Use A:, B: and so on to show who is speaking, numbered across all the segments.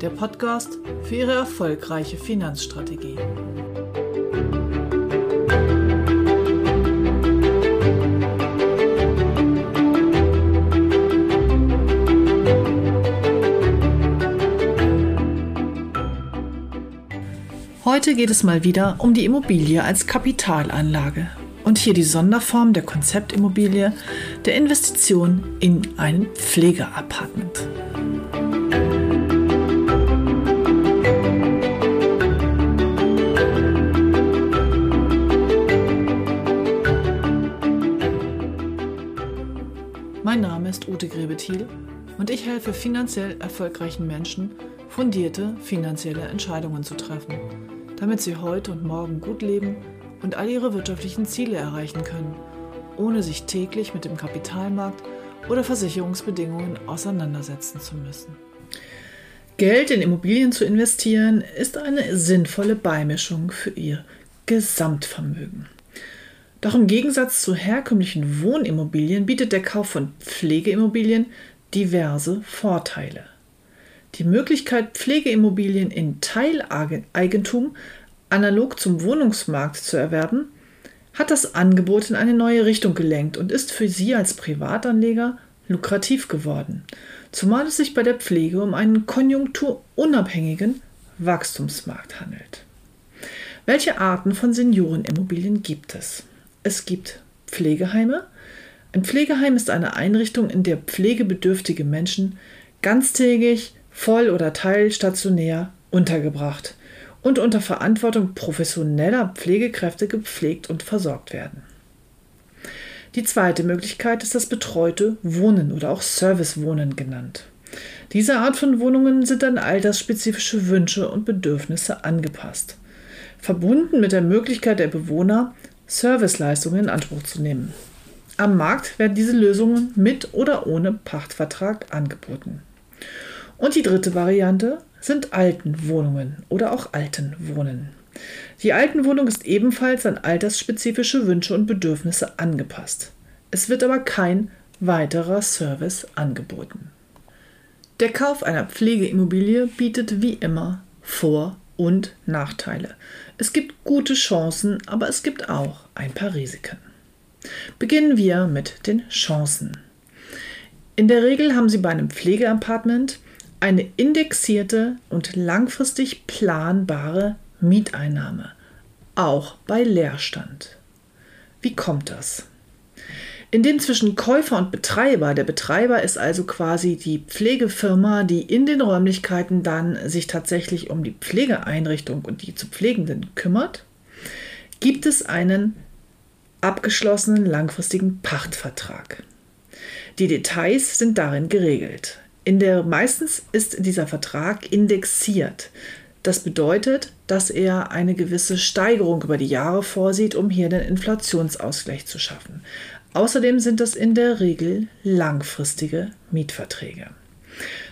A: Der Podcast für Ihre erfolgreiche Finanzstrategie. Heute geht es mal wieder um die Immobilie als Kapitalanlage und hier die Sonderform der Konzeptimmobilie der Investition in ein Pflegeapartment. Ist Ute Grebethiel und ich helfe finanziell erfolgreichen Menschen, fundierte finanzielle Entscheidungen zu treffen damit sie heute und morgen gut leben und all ihre wirtschaftlichen Ziele erreichen können, ohne sich täglich mit dem Kapitalmarkt oder Versicherungsbedingungen auseinandersetzen zu müssen. Geld in Immobilien zu investieren ist eine sinnvolle Beimischung für ihr Gesamtvermögen. Doch im Gegensatz zu herkömmlichen Wohnimmobilien bietet der Kauf von Pflegeimmobilien diverse Vorteile. Die Möglichkeit, Pflegeimmobilien in Teileigentum analog zum Wohnungsmarkt zu erwerben, hat das Angebot in eine neue Richtung gelenkt und ist für Sie als Privatanleger lukrativ geworden, zumal es sich bei der Pflege um einen konjunkturunabhängigen Wachstumsmarkt handelt. Welche Arten von Seniorenimmobilien gibt es? Es gibt Pflegeheime. Ein Pflegeheim ist eine Einrichtung, in der pflegebedürftige Menschen ganztägig voll- oder teilstationär untergebracht und unter Verantwortung professioneller Pflegekräfte gepflegt und versorgt werden. Die zweite Möglichkeit ist das betreute Wohnen oder auch Servicewohnen genannt. Diese Art von Wohnungen sind an altersspezifische Wünsche und Bedürfnisse angepasst, verbunden mit der Möglichkeit der Bewohner, Serviceleistungen in Anspruch zu nehmen. Am Markt werden diese Lösungen mit oder ohne Pachtvertrag angeboten. Und die dritte Variante sind Altenwohnungen oder auch Altenwohnen. Die Altenwohnung ist ebenfalls an altersspezifische Wünsche und Bedürfnisse angepasst. Es wird aber kein weiterer Service angeboten. Der Kauf einer Pflegeimmobilie bietet wie immer Vor- und Nachteile. Es gibt gute Chancen, aber es gibt auch ein paar Risiken. Beginnen wir mit den Chancen. In der Regel haben Sie bei einem Pflegeapartment eine indexierte und langfristig planbare Mieteinnahme, auch bei Leerstand. Wie kommt das? Indem zwischen Käufer und Betreiber, der Betreiber ist also quasi die Pflegefirma, die in den Räumlichkeiten dann sich tatsächlich um die Pflegeeinrichtung und die zu Pflegenden kümmert, gibt es einen abgeschlossenen langfristigen Pachtvertrag. Die Details sind darin geregelt. In der, meistens ist dieser Vertrag indexiert. Das bedeutet, dass er eine gewisse Steigerung über die Jahre vorsieht, um hier den Inflationsausgleich zu schaffen. Außerdem sind das in der Regel langfristige Mietverträge.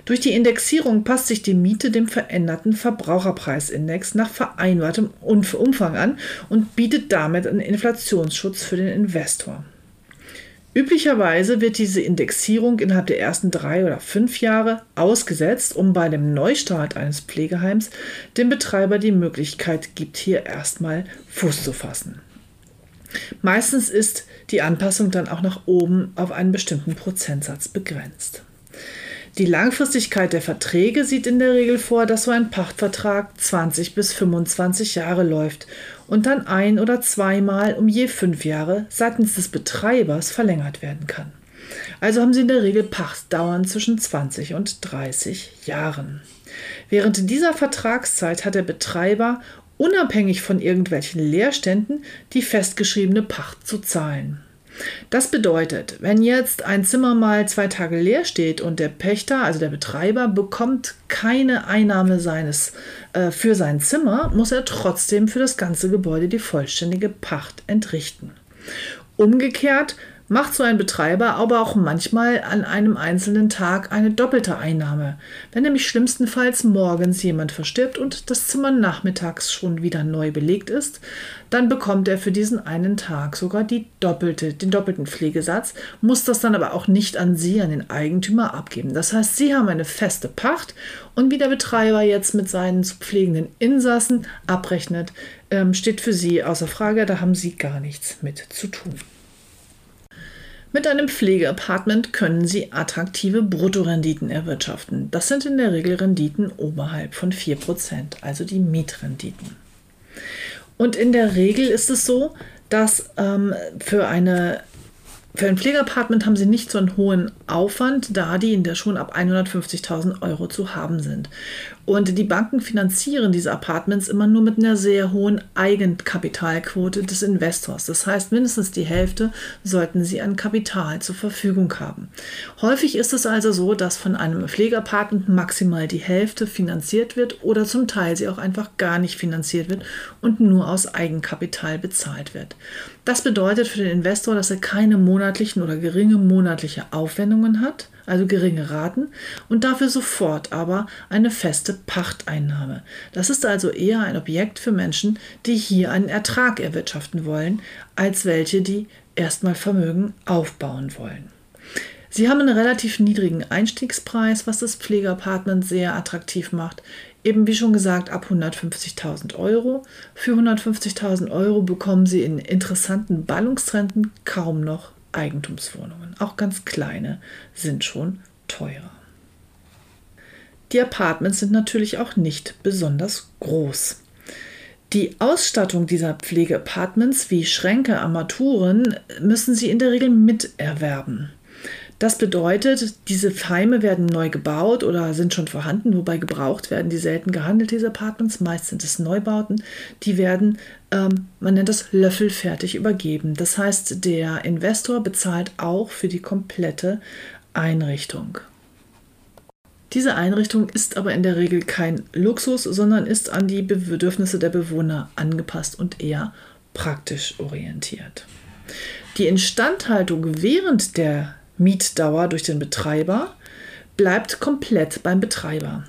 A: Durch die Indexierung passt sich die Miete dem veränderten Verbraucherpreisindex nach vereinbartem Umfang an und bietet damit einen Inflationsschutz für den Investor. Üblicherweise wird diese Indexierung innerhalb der ersten drei oder fünf Jahre ausgesetzt, um bei dem Neustart eines Pflegeheims dem Betreiber die Möglichkeit gibt, hier erstmal Fuß zu fassen. Meistens ist die Anpassung dann auch nach oben auf einen bestimmten Prozentsatz begrenzt. Die Langfristigkeit der Verträge sieht in der Regel vor, dass so ein Pachtvertrag 20 bis 25 Jahre läuft und dann ein- oder zweimal um je fünf Jahre seitens des Betreibers verlängert werden kann. Also haben sie in der Regel Pachtdauern zwischen 20 und 30 Jahren. Während dieser Vertragszeit hat der Betreiber unabhängig von irgendwelchen Leerständen die festgeschriebene Pacht zu zahlen. Das bedeutet, wenn jetzt ein Zimmer mal zwei Tage leer steht und der Pächter, also der Betreiber, bekommt keine Einnahme seines äh, für sein Zimmer, muss er trotzdem für das ganze Gebäude die vollständige Pacht entrichten. Umgekehrt macht so ein Betreiber aber auch manchmal an einem einzelnen Tag eine doppelte Einnahme. Wenn nämlich schlimmstenfalls morgens jemand verstirbt und das Zimmer nachmittags schon wieder neu belegt ist, dann bekommt er für diesen einen Tag sogar die doppelte, den doppelten Pflegesatz, muss das dann aber auch nicht an Sie, an den Eigentümer abgeben. Das heißt, Sie haben eine feste Pacht und wie der Betreiber jetzt mit seinen zu pflegenden Insassen abrechnet, ähm, steht für Sie außer Frage, da haben Sie gar nichts mit zu tun. Mit einem Pflegeapartment können Sie attraktive Bruttorenditen erwirtschaften. Das sind in der Regel Renditen oberhalb von 4%, also die Mietrenditen. Und in der Regel ist es so, dass ähm, für eine für ein Pflegeapartment haben sie nicht so einen hohen Aufwand, da die in der schon ab 150.000 Euro zu haben sind. Und die Banken finanzieren diese Apartments immer nur mit einer sehr hohen Eigenkapitalquote des Investors. Das heißt, mindestens die Hälfte sollten sie an Kapital zur Verfügung haben. Häufig ist es also so, dass von einem Pflegeapartment maximal die Hälfte finanziert wird oder zum Teil sie auch einfach gar nicht finanziert wird und nur aus Eigenkapital bezahlt wird. Das bedeutet für den Investor, dass er keine monatlichen oder geringe monatliche Aufwendungen hat, also geringe Raten, und dafür sofort aber eine feste Pachteinnahme. Das ist also eher ein Objekt für Menschen, die hier einen Ertrag erwirtschaften wollen, als welche, die erstmal Vermögen aufbauen wollen. Sie haben einen relativ niedrigen Einstiegspreis, was das Pflegeapartment sehr attraktiv macht eben wie schon gesagt, ab 150.000 Euro. Für 150.000 Euro bekommen Sie in interessanten Ballungstrenden kaum noch Eigentumswohnungen. Auch ganz kleine sind schon teurer. Die Apartments sind natürlich auch nicht besonders groß. Die Ausstattung dieser Pflegeapartments wie Schränke, Armaturen müssen Sie in der Regel miterwerben. Das bedeutet, diese Heime werden neu gebaut oder sind schon vorhanden, wobei gebraucht werden die selten gehandelt, diese Apartments. Meist sind es Neubauten. Die werden, ähm, man nennt das löffelfertig übergeben. Das heißt, der Investor bezahlt auch für die komplette Einrichtung. Diese Einrichtung ist aber in der Regel kein Luxus, sondern ist an die Bedürfnisse der Bewohner angepasst und eher praktisch orientiert. Die Instandhaltung während der Mietdauer durch den Betreiber bleibt komplett beim Betreiber.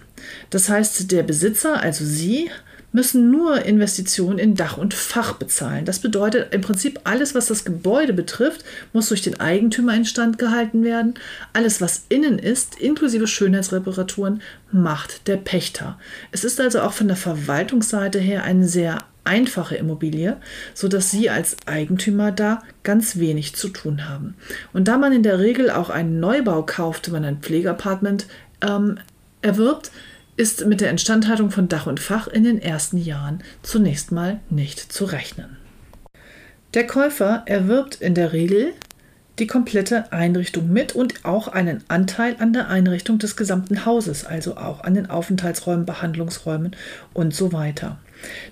A: Das heißt, der Besitzer, also Sie, müssen nur Investitionen in Dach und Fach bezahlen. Das bedeutet im Prinzip, alles, was das Gebäude betrifft, muss durch den Eigentümer instand gehalten werden. Alles, was innen ist, inklusive Schönheitsreparaturen, macht der Pächter. Es ist also auch von der Verwaltungsseite her ein sehr einfache Immobilie, sodass Sie als Eigentümer da ganz wenig zu tun haben. Und da man in der Regel auch einen Neubau kauft, wenn man ein Pflegeapartment ähm, erwirbt, ist mit der Instandhaltung von Dach und Fach in den ersten Jahren zunächst mal nicht zu rechnen. Der Käufer erwirbt in der Regel die komplette Einrichtung mit und auch einen Anteil an der Einrichtung des gesamten Hauses, also auch an den Aufenthaltsräumen, Behandlungsräumen und so weiter.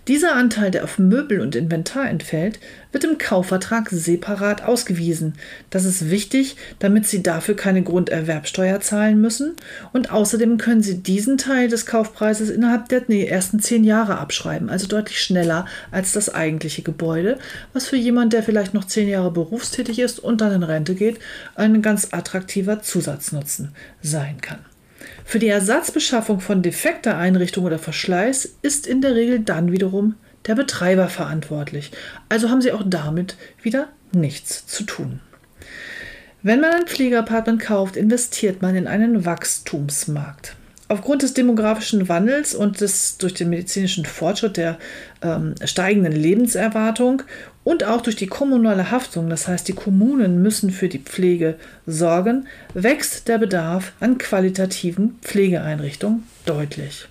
A: Dieser Anteil, der auf Möbel und Inventar entfällt, wird im Kaufvertrag separat ausgewiesen. Das ist wichtig, damit Sie dafür keine Grunderwerbsteuer zahlen müssen und außerdem können Sie diesen Teil des Kaufpreises innerhalb der ersten zehn Jahre abschreiben, also deutlich schneller als das eigentliche Gebäude, was für jemand, der vielleicht noch zehn Jahre berufstätig ist und dann in Rente geht, ein ganz attraktiver Zusatznutzen sein kann. Für die Ersatzbeschaffung von defekter Einrichtung oder Verschleiß ist in der Regel dann wiederum der Betreiber verantwortlich. Also haben Sie auch damit wieder nichts zu tun. Wenn man ein Pflegeapartment kauft, investiert man in einen Wachstumsmarkt. Aufgrund des demografischen Wandels und des durch den medizinischen Fortschritt der ähm, steigenden Lebenserwartung und auch durch die kommunale Haftung, das heißt die Kommunen müssen für die Pflege sorgen, wächst der Bedarf an qualitativen Pflegeeinrichtungen deutlich.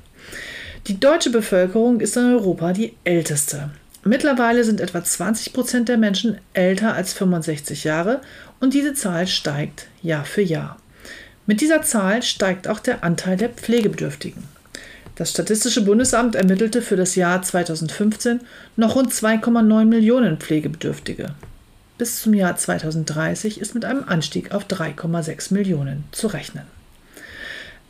A: Die deutsche Bevölkerung ist in Europa die älteste. Mittlerweile sind etwa 20 Prozent der Menschen älter als 65 Jahre und diese Zahl steigt Jahr für Jahr. Mit dieser Zahl steigt auch der Anteil der Pflegebedürftigen. Das Statistische Bundesamt ermittelte für das Jahr 2015 noch rund 2,9 Millionen Pflegebedürftige. Bis zum Jahr 2030 ist mit einem Anstieg auf 3,6 Millionen zu rechnen.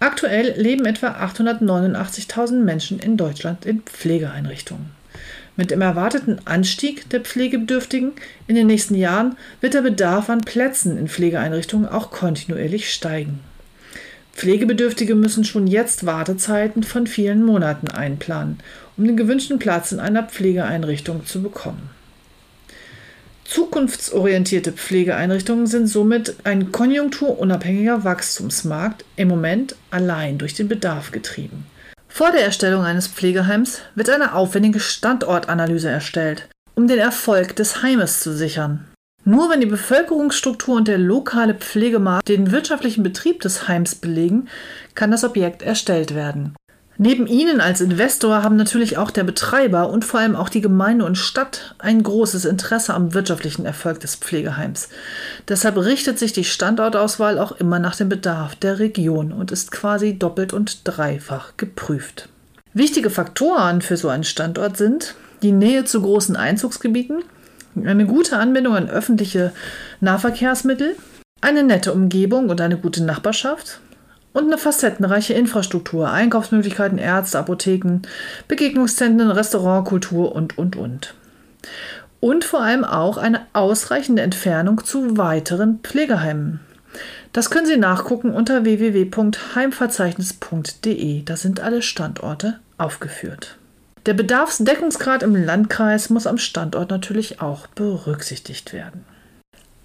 A: Aktuell leben etwa 889.000 Menschen in Deutschland in Pflegeeinrichtungen. Mit dem erwarteten Anstieg der Pflegebedürftigen in den nächsten Jahren wird der Bedarf an Plätzen in Pflegeeinrichtungen auch kontinuierlich steigen. Pflegebedürftige müssen schon jetzt Wartezeiten von vielen Monaten einplanen, um den gewünschten Platz in einer Pflegeeinrichtung zu bekommen. Zukunftsorientierte Pflegeeinrichtungen sind somit ein konjunkturunabhängiger Wachstumsmarkt, im Moment allein durch den Bedarf getrieben. Vor der Erstellung eines Pflegeheims wird eine aufwendige Standortanalyse erstellt, um den Erfolg des Heimes zu sichern. Nur wenn die Bevölkerungsstruktur und der lokale Pflegemarkt den wirtschaftlichen Betrieb des Heims belegen, kann das Objekt erstellt werden. Neben Ihnen als Investor haben natürlich auch der Betreiber und vor allem auch die Gemeinde und Stadt ein großes Interesse am wirtschaftlichen Erfolg des Pflegeheims. Deshalb richtet sich die Standortauswahl auch immer nach dem Bedarf der Region und ist quasi doppelt und dreifach geprüft. Wichtige Faktoren für so einen Standort sind die Nähe zu großen Einzugsgebieten, eine gute Anbindung an öffentliche Nahverkehrsmittel, eine nette Umgebung und eine gute Nachbarschaft und eine facettenreiche Infrastruktur, Einkaufsmöglichkeiten, Ärzte, Apotheken, Begegnungszentren, Restaurantkultur und, und, und. Und vor allem auch eine ausreichende Entfernung zu weiteren Pflegeheimen. Das können Sie nachgucken unter www.heimverzeichnis.de. Da sind alle Standorte aufgeführt. Der Bedarfsdeckungsgrad im Landkreis muss am Standort natürlich auch berücksichtigt werden.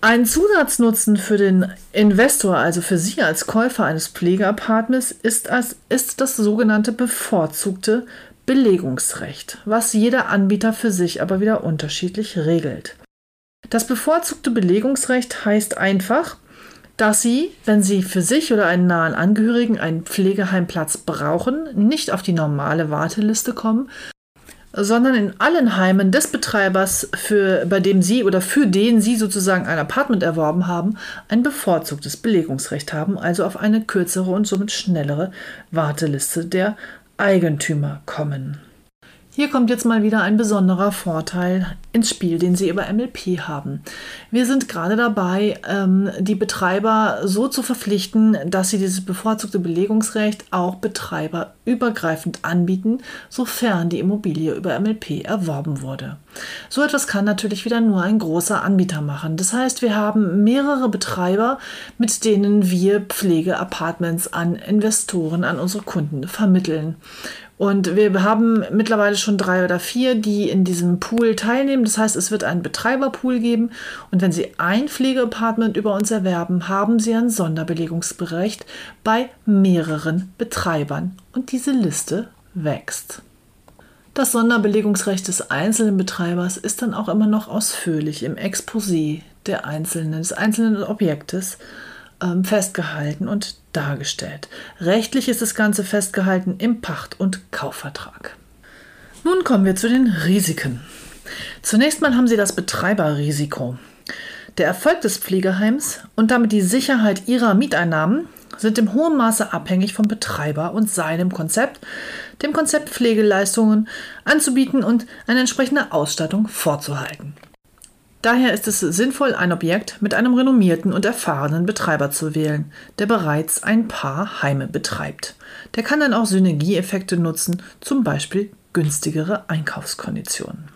A: Ein Zusatznutzen für den Investor, also für Sie als Käufer eines Pflegeapartments, ist, als, ist das sogenannte bevorzugte Belegungsrecht, was jeder Anbieter für sich aber wieder unterschiedlich regelt. Das bevorzugte Belegungsrecht heißt einfach, dass Sie, wenn Sie für sich oder einen nahen Angehörigen einen Pflegeheimplatz brauchen, nicht auf die normale Warteliste kommen, sondern in allen Heimen des Betreibers, für, bei dem Sie oder für den Sie sozusagen ein Apartment erworben haben, ein bevorzugtes Belegungsrecht haben, also auf eine kürzere und somit schnellere Warteliste der Eigentümer kommen. Hier kommt jetzt mal wieder ein besonderer Vorteil ins Spiel, den Sie über MLP haben. Wir sind gerade dabei, ähm, die Betreiber so zu verpflichten, dass sie dieses bevorzugte Belegungsrecht auch betreiberübergreifend anbieten, sofern die Immobilie über MLP erworben wurde. So etwas kann natürlich wieder nur ein großer Anbieter machen. Das heißt, wir haben mehrere Betreiber, mit denen wir Pflegeapartments an Investoren, an unsere Kunden vermitteln. Und wir haben mittlerweile schon drei oder vier, die in diesem Pool teilnehmen. Das heißt, es wird einen Betreiberpool geben. Und wenn Sie ein Pflegeapartment über uns erwerben, haben Sie ein Sonderbelegungsrecht bei mehreren Betreibern. Und diese Liste wächst. Das Sonderbelegungsrecht des einzelnen Betreibers ist dann auch immer noch ausführlich im Exposé der einzelnen, des einzelnen Objektes ähm, festgehalten und dargestellt. Rechtlich ist das Ganze festgehalten im Pacht- und Kaufvertrag. Nun kommen wir zu den Risiken. Zunächst mal haben Sie das Betreiberrisiko. Der Erfolg des Pflegeheims und damit die Sicherheit Ihrer Mieteinnahmen sind im hohen Maße abhängig vom Betreiber und seinem Konzept, dem Konzept Pflegeleistungen anzubieten und eine entsprechende Ausstattung vorzuhalten. Daher ist es sinnvoll, ein Objekt mit einem renommierten und erfahrenen Betreiber zu wählen, der bereits ein paar Heime betreibt. Der kann dann auch Synergieeffekte nutzen, zum Beispiel günstigere Einkaufskonditionen.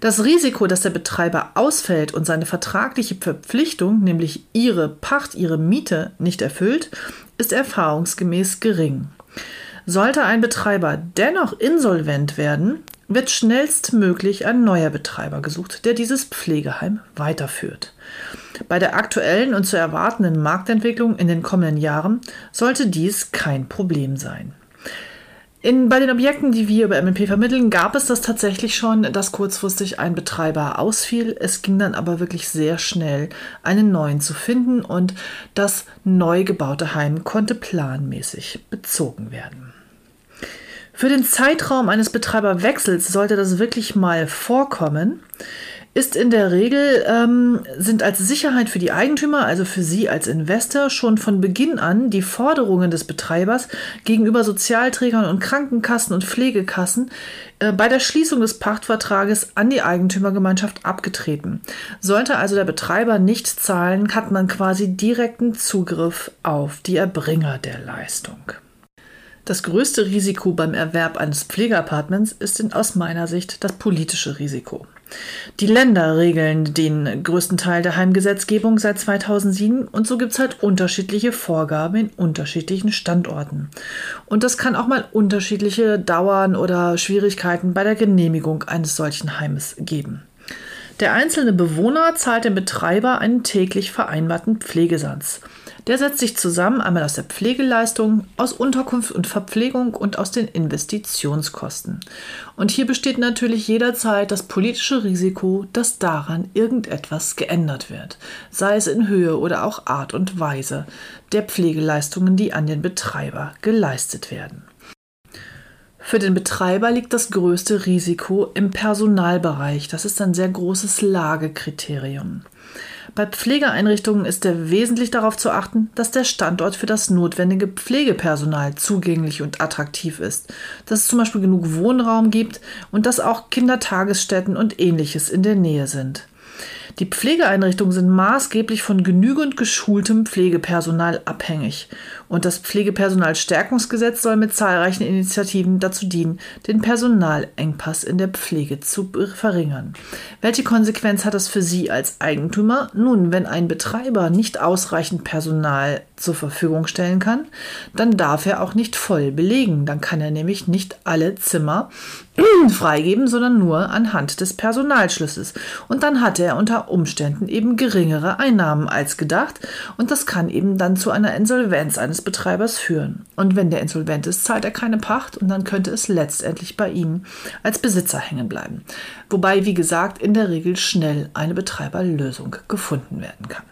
A: Das Risiko, dass der Betreiber ausfällt und seine vertragliche Verpflichtung, nämlich ihre Pacht, ihre Miete, nicht erfüllt, ist erfahrungsgemäß gering. Sollte ein Betreiber dennoch insolvent werden, wird schnellstmöglich ein neuer Betreiber gesucht, der dieses Pflegeheim weiterführt. Bei der aktuellen und zu erwartenden Marktentwicklung in den kommenden Jahren sollte dies kein Problem sein. In, bei den Objekten, die wir über MLP vermitteln, gab es das tatsächlich schon, dass kurzfristig ein Betreiber ausfiel. Es ging dann aber wirklich sehr schnell, einen neuen zu finden und das neu gebaute Heim konnte planmäßig bezogen werden. Für den Zeitraum eines Betreiberwechsels sollte das wirklich mal vorkommen ist in der Regel, ähm, sind als Sicherheit für die Eigentümer, also für Sie als Investor, schon von Beginn an die Forderungen des Betreibers gegenüber Sozialträgern und Krankenkassen und Pflegekassen äh, bei der Schließung des Pachtvertrages an die Eigentümergemeinschaft abgetreten. Sollte also der Betreiber nicht zahlen, hat man quasi direkten Zugriff auf die Erbringer der Leistung. Das größte Risiko beim Erwerb eines Pflegeapartments ist aus meiner Sicht das politische Risiko. Die Länder regeln den größten Teil der Heimgesetzgebung seit 2007 und so gibt es halt unterschiedliche Vorgaben in unterschiedlichen Standorten. Und das kann auch mal unterschiedliche Dauern oder Schwierigkeiten bei der Genehmigung eines solchen Heimes geben. Der einzelne Bewohner zahlt dem Betreiber einen täglich vereinbarten Pflegesatz. Der setzt sich zusammen einmal aus der Pflegeleistung, aus Unterkunft und Verpflegung und aus den Investitionskosten. Und hier besteht natürlich jederzeit das politische Risiko, dass daran irgendetwas geändert wird, sei es in Höhe oder auch Art und Weise der Pflegeleistungen, die an den Betreiber geleistet werden. Für den Betreiber liegt das größte Risiko im Personalbereich. Das ist ein sehr großes Lagekriterium. Bei Pflegeeinrichtungen ist er wesentlich darauf zu achten, dass der Standort für das notwendige Pflegepersonal zugänglich und attraktiv ist, dass es zum Beispiel genug Wohnraum gibt und dass auch Kindertagesstätten und ähnliches in der Nähe sind. Die Pflegeeinrichtungen sind maßgeblich von genügend geschultem Pflegepersonal abhängig. Und das Pflegepersonalstärkungsgesetz soll mit zahlreichen Initiativen dazu dienen, den Personalengpass in der Pflege zu verringern. Welche Konsequenz hat das für Sie als Eigentümer? Nun, wenn ein Betreiber nicht ausreichend Personal zur Verfügung stellen kann, dann darf er auch nicht voll belegen. Dann kann er nämlich nicht alle Zimmer freigeben, sondern nur anhand des Personalschlüssels. Und dann hat er unter Umständen eben geringere Einnahmen als gedacht und das kann eben dann zu einer Insolvenz eines Betreibers führen. Und wenn der insolvent ist, zahlt er keine Pacht und dann könnte es letztendlich bei ihm als Besitzer hängen bleiben. Wobei, wie gesagt, in der Regel schnell eine Betreiberlösung gefunden werden kann.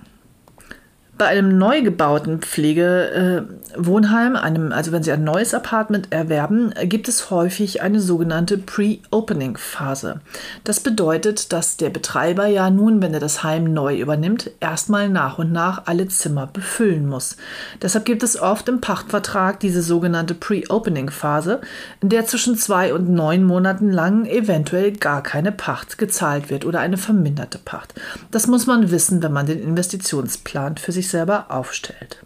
A: Bei einem neu gebauten Pflegewohnheim, einem, also wenn Sie ein neues Apartment erwerben, gibt es häufig eine sogenannte Pre-Opening-Phase. Das bedeutet, dass der Betreiber ja nun, wenn er das Heim neu übernimmt, erstmal nach und nach alle Zimmer befüllen muss. Deshalb gibt es oft im Pachtvertrag diese sogenannte Pre-Opening-Phase, in der zwischen zwei und neun Monaten lang eventuell gar keine Pacht gezahlt wird oder eine verminderte Pacht. Das muss man wissen, wenn man den Investitionsplan für sich selber aufstellt.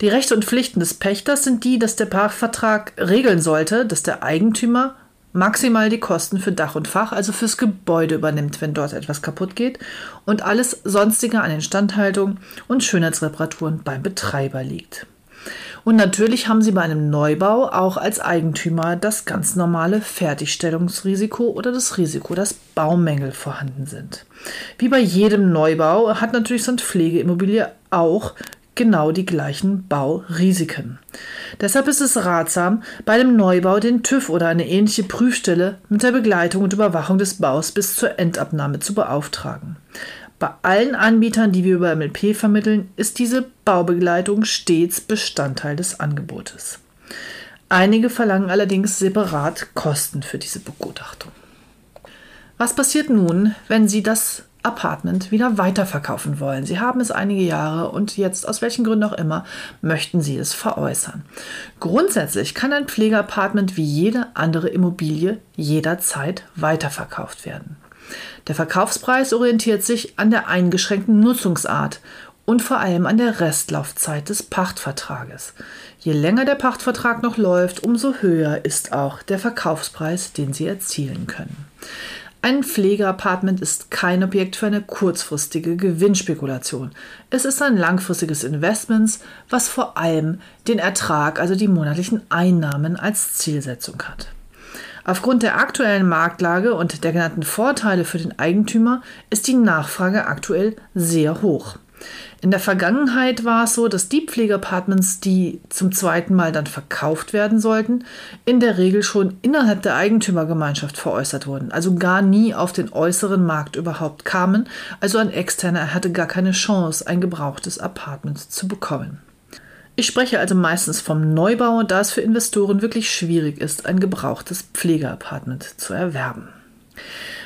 A: Die Rechte und Pflichten des Pächters sind die, dass der Pachtvertrag regeln sollte, dass der Eigentümer maximal die Kosten für Dach und Fach, also fürs Gebäude übernimmt, wenn dort etwas kaputt geht und alles sonstige an Instandhaltung und Schönheitsreparaturen beim Betreiber liegt. Und natürlich haben Sie bei einem Neubau auch als Eigentümer das ganz normale Fertigstellungsrisiko oder das Risiko, dass Baumängel vorhanden sind. Wie bei jedem Neubau hat natürlich so eine Pflegeimmobilie auch genau die gleichen Baurisiken. Deshalb ist es ratsam, bei dem Neubau den TÜV oder eine ähnliche Prüfstelle mit der Begleitung und Überwachung des Baus bis zur Endabnahme zu beauftragen. Bei allen Anbietern, die wir über MLP vermitteln, ist diese Baubegleitung stets Bestandteil des Angebotes. Einige verlangen allerdings separat Kosten für diese Begutachtung. Was passiert nun, wenn Sie das Apartment wieder weiterverkaufen wollen? Sie haben es einige Jahre und jetzt, aus welchen Gründen auch immer, möchten Sie es veräußern. Grundsätzlich kann ein Pflegeapartment wie jede andere Immobilie jederzeit weiterverkauft werden. Der Verkaufspreis orientiert sich an der eingeschränkten Nutzungsart und vor allem an der Restlaufzeit des Pachtvertrages. Je länger der Pachtvertrag noch läuft, umso höher ist auch der Verkaufspreis, den Sie erzielen können. Ein Pflegeapartment ist kein Objekt für eine kurzfristige Gewinnspekulation. Es ist ein langfristiges Investment, was vor allem den Ertrag, also die monatlichen Einnahmen als Zielsetzung hat. Aufgrund der aktuellen Marktlage und der genannten Vorteile für den Eigentümer ist die Nachfrage aktuell sehr hoch. In der Vergangenheit war es so, dass die Pflegeapartments, die zum zweiten Mal dann verkauft werden sollten, in der Regel schon innerhalb der Eigentümergemeinschaft veräußert wurden, also gar nie auf den äußeren Markt überhaupt kamen, also ein Externer hatte gar keine Chance, ein gebrauchtes Apartment zu bekommen. Ich spreche also meistens vom Neubau, da es für Investoren wirklich schwierig ist, ein gebrauchtes Pflegeapartment zu erwerben.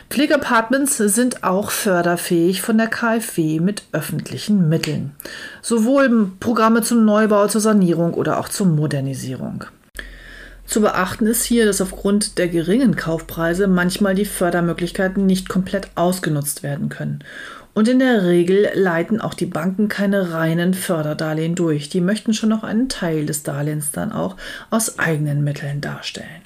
A: Pflegeapartments sind auch förderfähig von der KfW mit öffentlichen Mitteln. Sowohl Programme zum Neubau, zur Sanierung oder auch zur Modernisierung. Zu beachten ist hier, dass aufgrund der geringen Kaufpreise manchmal die Fördermöglichkeiten nicht komplett ausgenutzt werden können. Und in der Regel leiten auch die Banken keine reinen Förderdarlehen durch. Die möchten schon noch einen Teil des Darlehens dann auch aus eigenen Mitteln darstellen.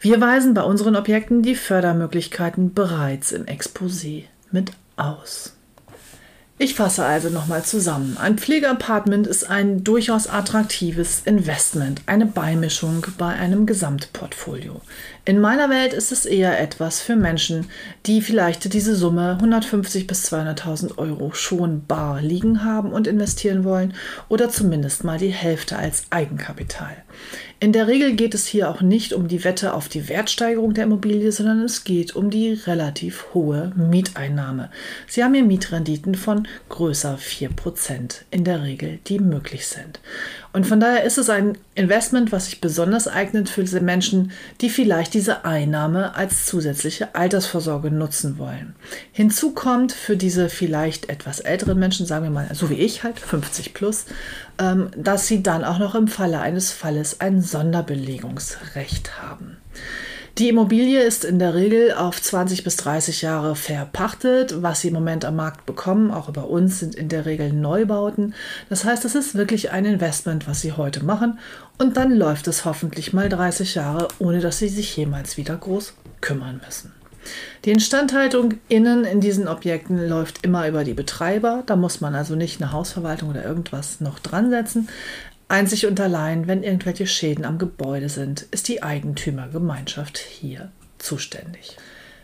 A: Wir weisen bei unseren Objekten die Fördermöglichkeiten bereits im Exposé mit aus. Ich fasse also nochmal zusammen. Ein Pflegeapartment ist ein durchaus attraktives Investment, eine Beimischung bei einem Gesamtportfolio. In meiner Welt ist es eher etwas für Menschen, die vielleicht diese Summe 150 bis 200.000 Euro schon bar liegen haben und investieren wollen oder zumindest mal die Hälfte als Eigenkapital. In der Regel geht es hier auch nicht um die Wette auf die Wertsteigerung der Immobilie, sondern es geht um die relativ hohe Mieteinnahme. Sie haben hier Mietrenditen von größer 4% in der Regel, die möglich sind. Und von daher ist es ein Investment, was sich besonders eignet für diese Menschen, die vielleicht diese Einnahme als zusätzliche Altersvorsorge nutzen wollen. Hinzu kommt für diese vielleicht etwas älteren Menschen, sagen wir mal, so wie ich halt, 50 plus, ähm, dass sie dann auch noch im Falle eines Falles ein Sonderbelegungsrecht haben. Die Immobilie ist in der Regel auf 20 bis 30 Jahre verpachtet. Was Sie im Moment am Markt bekommen, auch über uns, sind in der Regel Neubauten. Das heißt, es ist wirklich ein Investment, was Sie heute machen und dann läuft es hoffentlich mal 30 Jahre, ohne dass Sie sich jemals wieder groß kümmern müssen. Die Instandhaltung innen in diesen Objekten läuft immer über die Betreiber. Da muss man also nicht eine Hausverwaltung oder irgendwas noch dran setzen. Einzig und allein, wenn irgendwelche Schäden am Gebäude sind, ist die Eigentümergemeinschaft hier zuständig.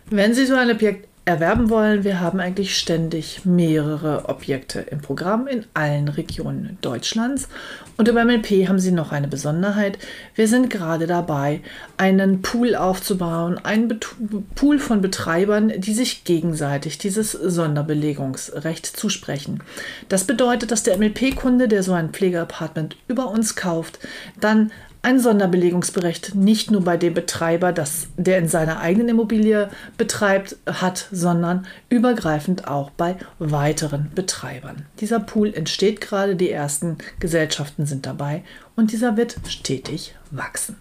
A: Wenn Sie so ein Objekt erwerben wollen, wir haben eigentlich ständig mehrere Objekte im Programm in allen Regionen Deutschlands. Und über MLP haben sie noch eine Besonderheit. Wir sind gerade dabei, einen Pool aufzubauen, einen Bet Pool von Betreibern, die sich gegenseitig dieses Sonderbelegungsrecht zusprechen. Das bedeutet, dass der MLP-Kunde, der so ein Pflegeapartment über uns kauft, dann ein Sonderbelegungsbericht nicht nur bei dem Betreiber, das, der in seiner eigenen Immobilie betreibt, hat, sondern übergreifend auch bei weiteren Betreibern. Dieser Pool entsteht gerade, die ersten Gesellschaften sind dabei und dieser wird stetig wachsen.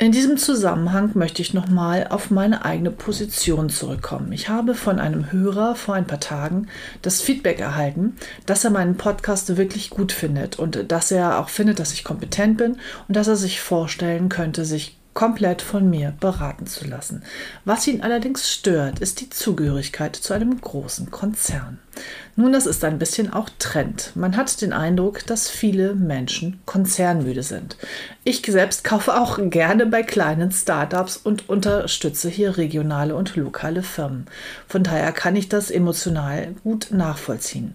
A: In diesem Zusammenhang möchte ich nochmal auf meine eigene Position zurückkommen. Ich habe von einem Hörer vor ein paar Tagen das Feedback erhalten, dass er meinen Podcast wirklich gut findet und dass er auch findet, dass ich kompetent bin und dass er sich vorstellen könnte, sich komplett von mir beraten zu lassen. Was ihn allerdings stört, ist die Zugehörigkeit zu einem großen Konzern. Nun, das ist ein bisschen auch Trend. Man hat den Eindruck, dass viele Menschen konzernmüde sind. Ich selbst kaufe auch gerne bei kleinen Startups und unterstütze hier regionale und lokale Firmen. Von daher kann ich das emotional gut nachvollziehen.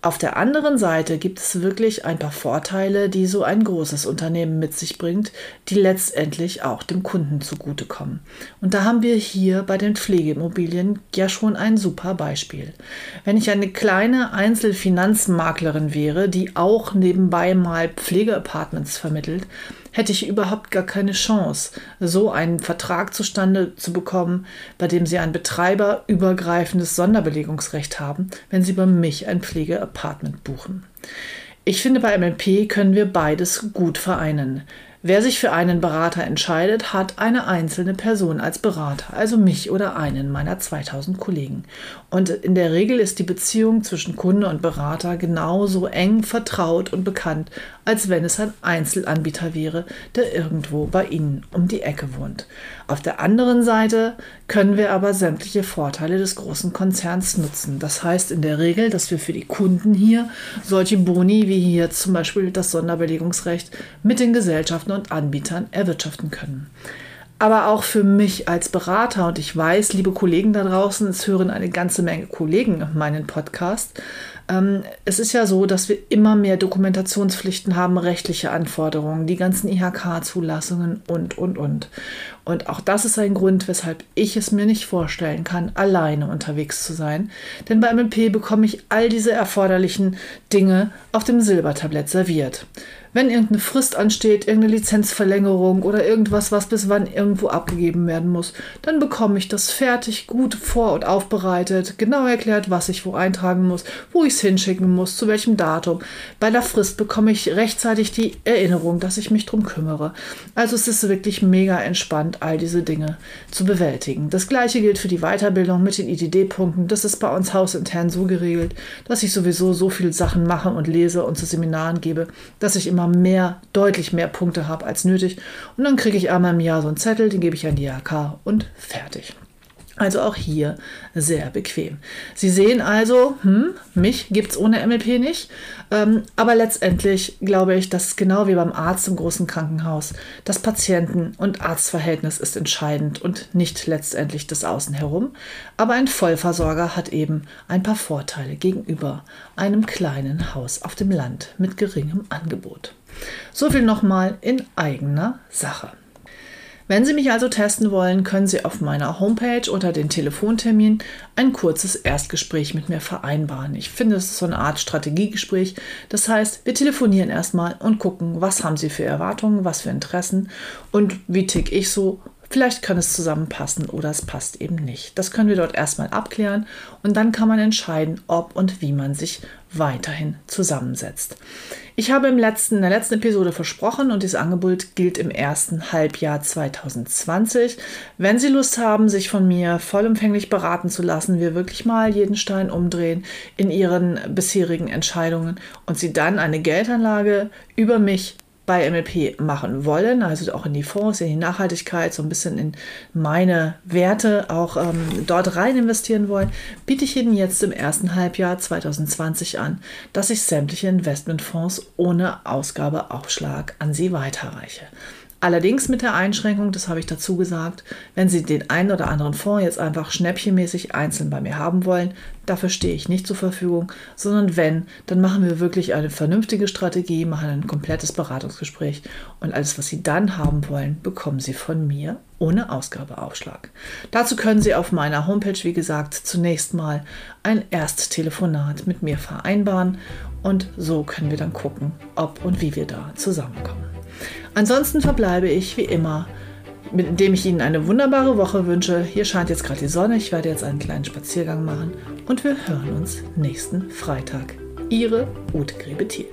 A: Auf der anderen Seite gibt es wirklich ein paar Vorteile, die so ein großes Unternehmen mit sich bringt, die letztendlich auch dem Kunden zugutekommen. Und da haben wir hier bei den Pflegeimmobilien ja schon ein super Beispiel. Wenn ich eine kleine Einzelfinanzmaklerin wäre, die auch nebenbei mal Pflegeapartments vermittelt, hätte ich überhaupt gar keine Chance, so einen Vertrag zustande zu bekommen, bei dem Sie ein betreiberübergreifendes Sonderbelegungsrecht haben, wenn Sie bei mich ein Pflegeapartment buchen. Ich finde, bei MLP können wir beides gut vereinen. Wer sich für einen Berater entscheidet, hat eine einzelne Person als Berater, also mich oder einen meiner 2000 Kollegen. Und in der Regel ist die Beziehung zwischen Kunde und Berater genauso eng, vertraut und bekannt, als wenn es ein Einzelanbieter wäre, der irgendwo bei Ihnen um die Ecke wohnt. Auf der anderen Seite können wir aber sämtliche Vorteile des großen Konzerns nutzen. Das heißt in der Regel, dass wir für die Kunden hier solche Boni wie hier zum Beispiel das Sonderbelegungsrecht mit den Gesellschaften und Anbietern erwirtschaften können aber auch für mich als Berater. Und ich weiß, liebe Kollegen da draußen, es hören eine ganze Menge Kollegen meinen Podcast. Ähm, es ist ja so, dass wir immer mehr Dokumentationspflichten haben, rechtliche Anforderungen, die ganzen IHK-Zulassungen und, und, und. Und auch das ist ein Grund, weshalb ich es mir nicht vorstellen kann, alleine unterwegs zu sein. Denn bei MLP bekomme ich all diese erforderlichen Dinge auf dem Silbertablett serviert wenn irgendeine Frist ansteht, irgendeine Lizenzverlängerung oder irgendwas, was bis wann irgendwo abgegeben werden muss, dann bekomme ich das fertig, gut vor- und aufbereitet, genau erklärt, was ich wo eintragen muss, wo ich es hinschicken muss, zu welchem Datum. Bei der Frist bekomme ich rechtzeitig die Erinnerung, dass ich mich darum kümmere. Also es ist wirklich mega entspannt, all diese Dinge zu bewältigen. Das gleiche gilt für die Weiterbildung mit den IDD-Punkten. Das ist bei uns hausintern so geregelt, dass ich sowieso so viele Sachen mache und lese und zu Seminaren gebe, dass ich im immer mehr, deutlich mehr Punkte habe als nötig. Und dann kriege ich einmal im Jahr so einen Zettel, den gebe ich an die AK und fertig. Also auch hier sehr bequem. Sie sehen also, hm, mich gibt es ohne MLP nicht. Ähm, aber letztendlich glaube ich, dass genau wie beim Arzt im großen Krankenhaus, das Patienten- und Arztverhältnis ist entscheidend und nicht letztendlich das Außen herum. Aber ein Vollversorger hat eben ein paar Vorteile gegenüber einem kleinen Haus auf dem Land mit geringem Angebot. So viel nochmal in eigener Sache. Wenn Sie mich also testen wollen, können Sie auf meiner Homepage unter den Telefontermin ein kurzes Erstgespräch mit mir vereinbaren. Ich finde, es ist so eine Art Strategiegespräch. Das heißt, wir telefonieren erstmal und gucken, was haben Sie für Erwartungen, was für Interessen und wie tick ich so Vielleicht kann es zusammenpassen oder es passt eben nicht. Das können wir dort erstmal abklären und dann kann man entscheiden, ob und wie man sich weiterhin zusammensetzt. Ich habe im letzten, in der letzten Episode versprochen und dieses Angebot gilt im ersten Halbjahr 2020. Wenn Sie Lust haben, sich von mir vollumfänglich beraten zu lassen, wir wirklich mal jeden Stein umdrehen in Ihren bisherigen Entscheidungen und Sie dann eine Geldanlage über mich bei MLP machen wollen, also auch in die Fonds, in die Nachhaltigkeit, so ein bisschen in meine Werte auch ähm, dort rein investieren wollen, biete ich Ihnen jetzt im ersten Halbjahr 2020 an, dass ich sämtliche Investmentfonds ohne Ausgabeaufschlag an Sie weiterreiche. Allerdings mit der Einschränkung, das habe ich dazu gesagt, wenn Sie den einen oder anderen Fonds jetzt einfach schnäppchenmäßig einzeln bei mir haben wollen, dafür stehe ich nicht zur Verfügung, sondern wenn, dann machen wir wirklich eine vernünftige Strategie, machen ein komplettes Beratungsgespräch und alles, was Sie dann haben wollen, bekommen Sie von mir ohne Ausgabeaufschlag. Dazu können Sie auf meiner Homepage, wie gesagt, zunächst mal ein Ersttelefonat mit mir vereinbaren und so können wir dann gucken, ob und wie wir da zusammenkommen. Ansonsten verbleibe ich wie immer, indem ich Ihnen eine wunderbare Woche wünsche. Hier scheint jetzt gerade die Sonne. Ich werde jetzt einen kleinen Spaziergang machen und wir hören uns nächsten Freitag. Ihre Ute Grebethiel.